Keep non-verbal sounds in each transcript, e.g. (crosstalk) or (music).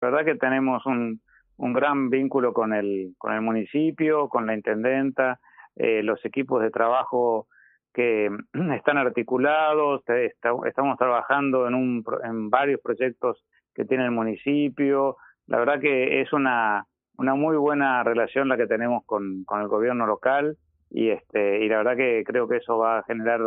La verdad que tenemos un, un gran vínculo con el, con el municipio, con la intendenta, eh, los equipos de trabajo que (clears throat) están articulados, estamos trabajando en, un, en varios proyectos que tiene el municipio. La verdad que es una, una muy buena relación la que tenemos con, con el gobierno local y, este, y la verdad que creo que eso va a generar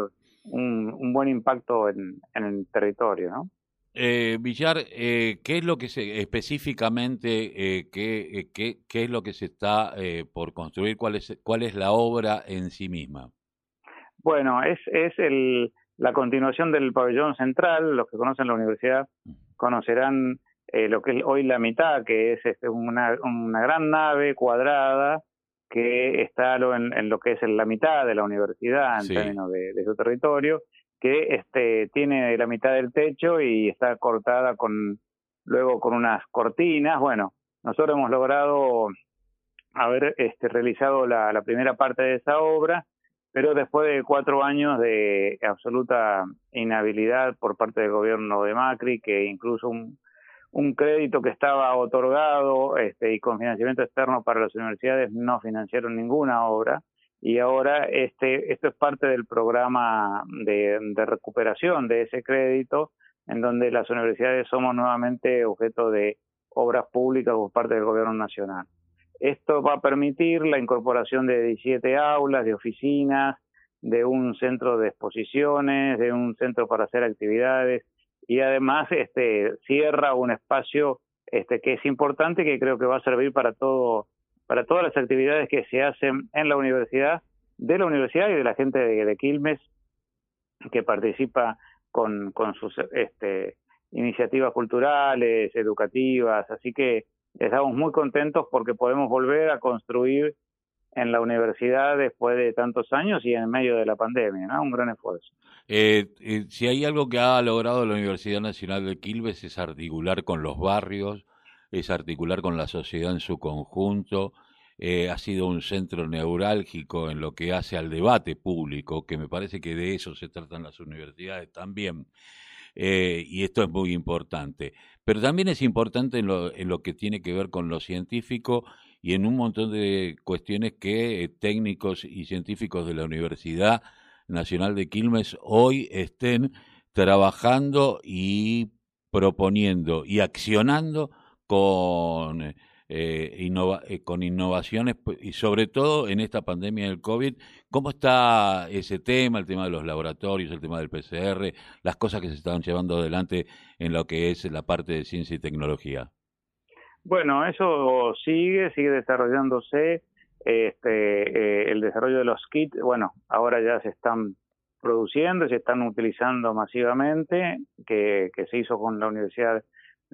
un, un buen impacto en, en el territorio, ¿no? Eh, Villar, eh, ¿qué es lo que se específicamente eh, qué, eh, qué, qué, es lo que se está eh, por construir? ¿Cuál es cuál es la obra en sí misma? Bueno, es es el la continuación del pabellón central. Los que conocen la universidad conocerán eh, lo que es hoy la mitad, que es este, una, una gran nave cuadrada que está en, en, lo que es en la mitad de la universidad en sí. términos de, de, su territorio, que este, tiene la mitad del techo y está cortada con luego con unas cortinas. Bueno, nosotros hemos logrado haber este, realizado la, primera parte de esa obra, pero después de cuatro años de absoluta inhabilidad por parte del gobierno de Macri, que incluso un, un crédito que estaba otorgado este, y con financiamiento externo para las universidades no financiaron ninguna obra y ahora este esto es parte del programa de, recuperación de ese crédito en donde las universidades somos nuevamente objeto de obras públicas por parte del gobierno nacional. Esto va a permitir la incorporación de 17 aulas, de oficinas, de un centro de exposiciones, de un centro para hacer actividades, y además este cierra un espacio este que es importante que creo que va a servir para todo para todas las actividades que se hacen en la universidad de la universidad y de la gente de, Quilmes que participa con con sus este iniciativas culturales, educativas, así que estamos muy contentos porque podemos volver a construir en la universidad después de tantos años y en medio de la pandemia, ¿no? Un gran esfuerzo. Eh, eh, si hay algo que ha logrado la Universidad Nacional de Quilmes es articular con los barrios, es articular con la sociedad en su conjunto, eh, ha sido un centro neurálgico en lo que hace al debate público, que me parece que de eso se tratan las universidades también. Eh, y esto es muy importante. Pero también es importante en lo, en lo que tiene que ver con lo científico y en un montón de cuestiones que eh, técnicos y científicos de la Universidad Nacional de Quilmes hoy estén trabajando y proponiendo y accionando con, eh, innova eh, con innovaciones y sobre todo en esta pandemia del COVID, ¿cómo está ese tema, el tema de los laboratorios, el tema del PCR, las cosas que se están llevando adelante en lo que es la parte de ciencia y tecnología? Bueno, eso sigue, sigue desarrollándose. Este, eh, el desarrollo de los kits, bueno, ahora ya se están produciendo, se están utilizando masivamente, que, que se hizo con la Universidad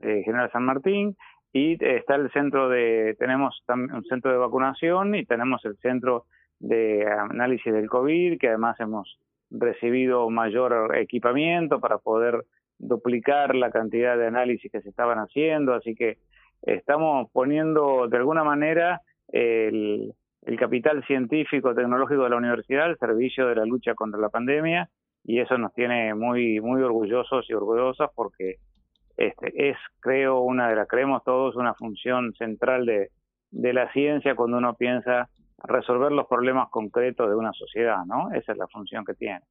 eh, General San Martín, y está el centro de, tenemos un centro de vacunación y tenemos el centro de análisis del COVID, que además hemos recibido mayor equipamiento para poder duplicar la cantidad de análisis que se estaban haciendo, así que estamos poniendo de alguna manera el, el capital científico tecnológico de la universidad al servicio de la lucha contra la pandemia y eso nos tiene muy muy orgullosos y orgullosas porque este es creo una de las creemos todos una función central de de la ciencia cuando uno piensa resolver los problemas concretos de una sociedad, ¿no? Esa es la función que tiene.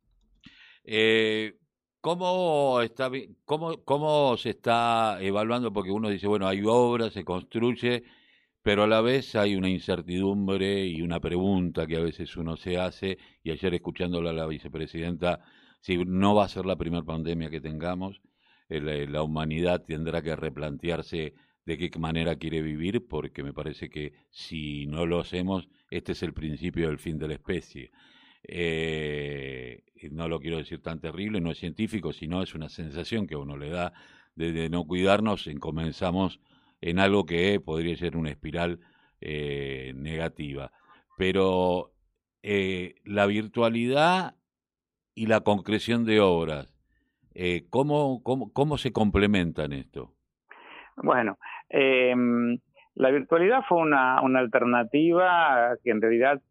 Eh, ¿Cómo, está, cómo, ¿Cómo se está evaluando? Porque uno dice, bueno, hay obras, se construye, pero a la vez hay una incertidumbre y una pregunta que a veces uno se hace, y ayer escuchándola a la vicepresidenta, si no va a ser la primera pandemia que tengamos, la humanidad tendrá que replantearse de qué manera quiere vivir, porque me parece que si no lo hacemos, este es el principio del fin de la especie eh, no lo quiero decir tan terrible, no es científico, sino es una sensación que uno le da de, no cuidarnos, y comenzamos en algo que podría ser una espiral eh, negativa. Pero eh, la virtualidad y la concreción de obras, eh, ¿cómo, cómo, ¿cómo se complementan esto? Bueno, eh, la virtualidad fue una, una alternativa que en realidad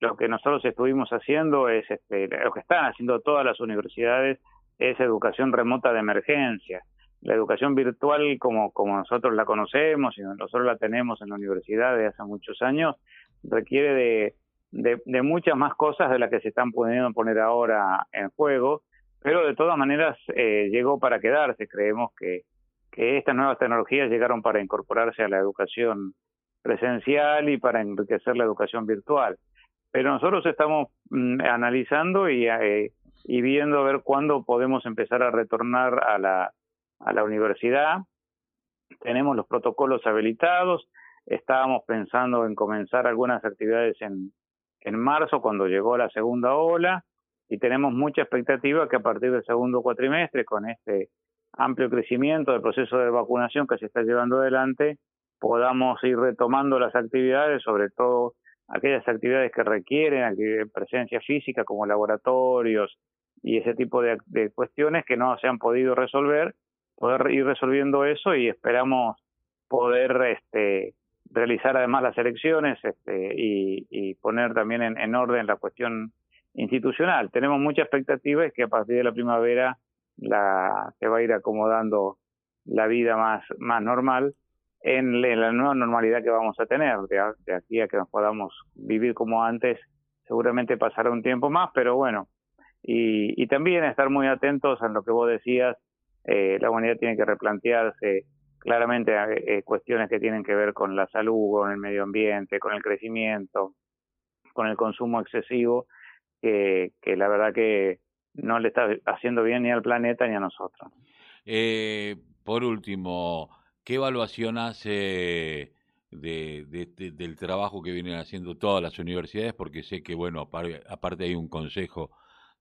lo que nosotros estuvimos haciendo es, este, lo que están haciendo todas las universidades es educación remota de emergencia. la educación virtual como, como nosotros la conocemos y nosotros la tenemos en la universidad desde hace muchos años, requiere de, de, muchas más cosas de las que se están pudiendo poner ahora en juego, pero de todas maneras eh, llegó para quedarse. Creemos que, que estas nuevas tecnologías llegaron para incorporarse a la educación presencial y para enriquecer la educación virtual. Pero nosotros estamos mm, analizando y, eh, y viendo a ver cuándo podemos empezar a retornar a la, a la universidad. Tenemos los protocolos habilitados. Estábamos pensando en comenzar algunas actividades en, en marzo, cuando llegó la segunda ola, y tenemos mucha expectativa que a partir del segundo cuatrimestre, con este amplio crecimiento del proceso de vacunación que se está llevando adelante, podamos ir retomando las actividades, sobre todo aquellas actividades que requieren presencia física como laboratorios y ese tipo de, de, cuestiones que no se han podido resolver, poder ir resolviendo eso y esperamos poder este, realizar además las elecciones este, y, poner también en, orden la cuestión institucional. Tenemos mucha expectativa y que a partir de la primavera la, se va a ir acomodando la vida más, más normal en, la nueva normalidad que vamos a tener. De, aquí a que nos podamos vivir como antes, seguramente pasará un tiempo más, pero bueno. Y, y también estar muy atentos a lo que vos decías, eh, la humanidad tiene que replantearse claramente eh, cuestiones que tienen que ver con la salud, con el medio ambiente, con el crecimiento, con el consumo excesivo, que, la verdad que no le está haciendo bien ni al planeta ni a nosotros. Eh, por último, ¿Qué evaluación hace de, del trabajo que vienen haciendo todas las universidades? Porque sé que, bueno, aparte hay un consejo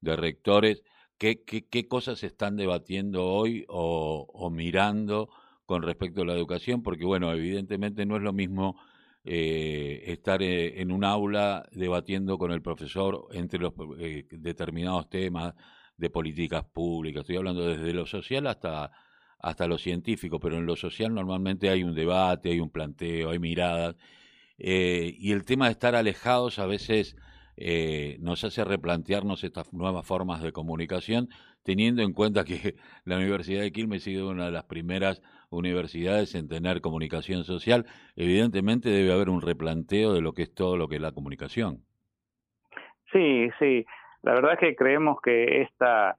de rectores. ¿Qué, qué, cosas están debatiendo hoy o, mirando con respecto a la educación? Porque, bueno, evidentemente no es lo mismo eh, estar eh, en un aula debatiendo con el profesor entre los eh, determinados temas de políticas públicas. Estoy hablando desde lo social hasta hasta lo científico, pero en lo social normalmente hay un debate, hay un planteo, hay miradas, eh, y el tema de estar alejados a veces eh, nos hace replantearnos estas nuevas formas de comunicación, teniendo en cuenta que (laughs) la Universidad de Quilmes ha sido una de las primeras universidades en tener comunicación social, evidentemente debe haber un replanteo de lo que es todo lo que es la comunicación. Sí, sí. La verdad es que creemos que esta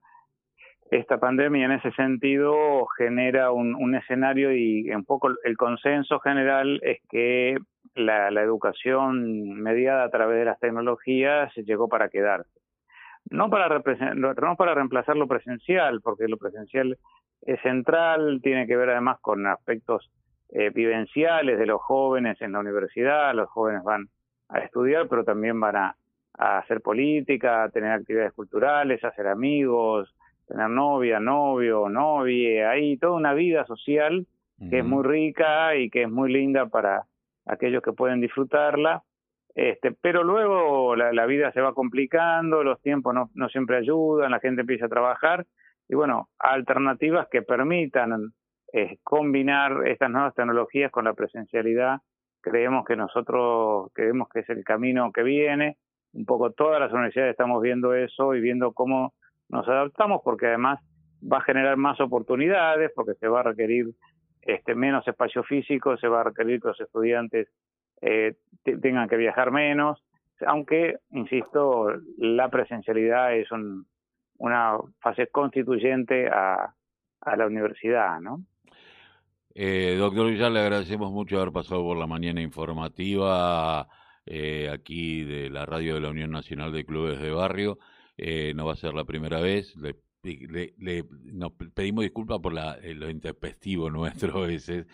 esta pandemia en ese sentido genera un, un, escenario y un poco el consenso general es que la, la, educación mediada a través de las tecnologías llegó para quedarse. No para, no para reemplazar lo presencial, porque lo presencial es central, tiene que ver además con aspectos eh, vivenciales de los jóvenes en la universidad, los jóvenes van a estudiar, pero también van a, a hacer política, a tener actividades culturales, a hacer amigos, tener novia, novio, novia, hay toda una vida social que es muy rica y que es muy linda para aquellos que pueden disfrutarla. Este, pero luego la, la vida se va complicando, los tiempos no, siempre ayudan, la gente empieza a trabajar y bueno, alternativas que permitan eh, combinar estas nuevas tecnologías con la presencialidad, creemos que nosotros creemos que es el camino que viene. Un poco todas las universidades estamos viendo eso y viendo cómo nos adaptamos porque además va a generar más oportunidades, porque se va a requerir este, menos espacio físico, se va a requerir que los estudiantes eh, tengan que viajar menos, aunque, insisto, la presencialidad es un, una fase constituyente a, la universidad, ¿no? Eh, doctor Villar, le agradecemos mucho haber pasado por la mañana informativa eh, aquí de la radio de la Unión Nacional de Clubes de Barrio eh, no va a ser la primera vez. Le, le, le nos pedimos disculpas por la, eh, lo intempestivo (laughs) nuestro veces,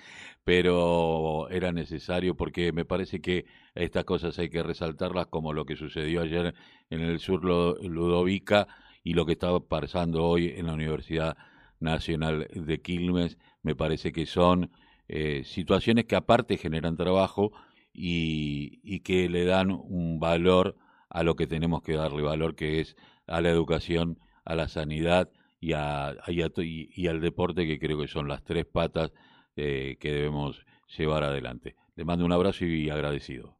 pero era necesario porque me parece que estas cosas hay que resaltarlas como lo que sucedió ayer en el sur Ludovica y lo que está pasando hoy en la Universidad Nacional de Quilmes. Me parece que son eh, situaciones que aparte generan trabajo y, y que le dan un valor a lo que tenemos que darle valor, que es a la educación, a la sanidad y, a, y, al deporte, que creo que son las tres patas eh, que debemos llevar adelante. Le mando un abrazo y agradecido.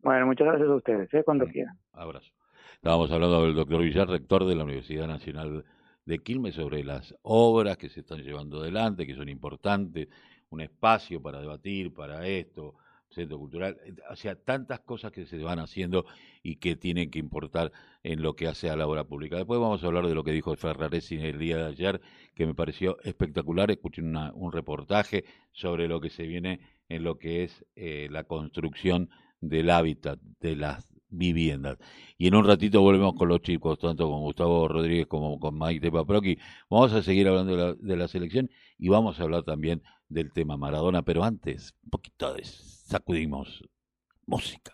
Bueno, muchas gracias a ustedes, ¿eh? cuando quieran. Abrazo. Estábamos hablando del doctor Villar, rector de la Universidad Nacional de Quilmes sobre las obras que se están llevando adelante, que son importantes, un espacio para debatir, para esto, centro cultural, eh, o sea, tantas cosas que se van haciendo y que tienen que importar en lo que hace a la obra pública. Después vamos a hablar de lo que dijo Ferraresi el día de ayer, que me pareció espectacular. Escuché un reportaje sobre lo que se viene en lo que es eh, la construcción del hábitat, de las viviendas. Y en un ratito volvemos con los chicos, tanto con Gustavo Rodríguez como con Maite Paproqui. Vamos a seguir hablando de la, de la selección y vamos a hablar también del tema Maradona, pero antes, un poquito de sacudimos música.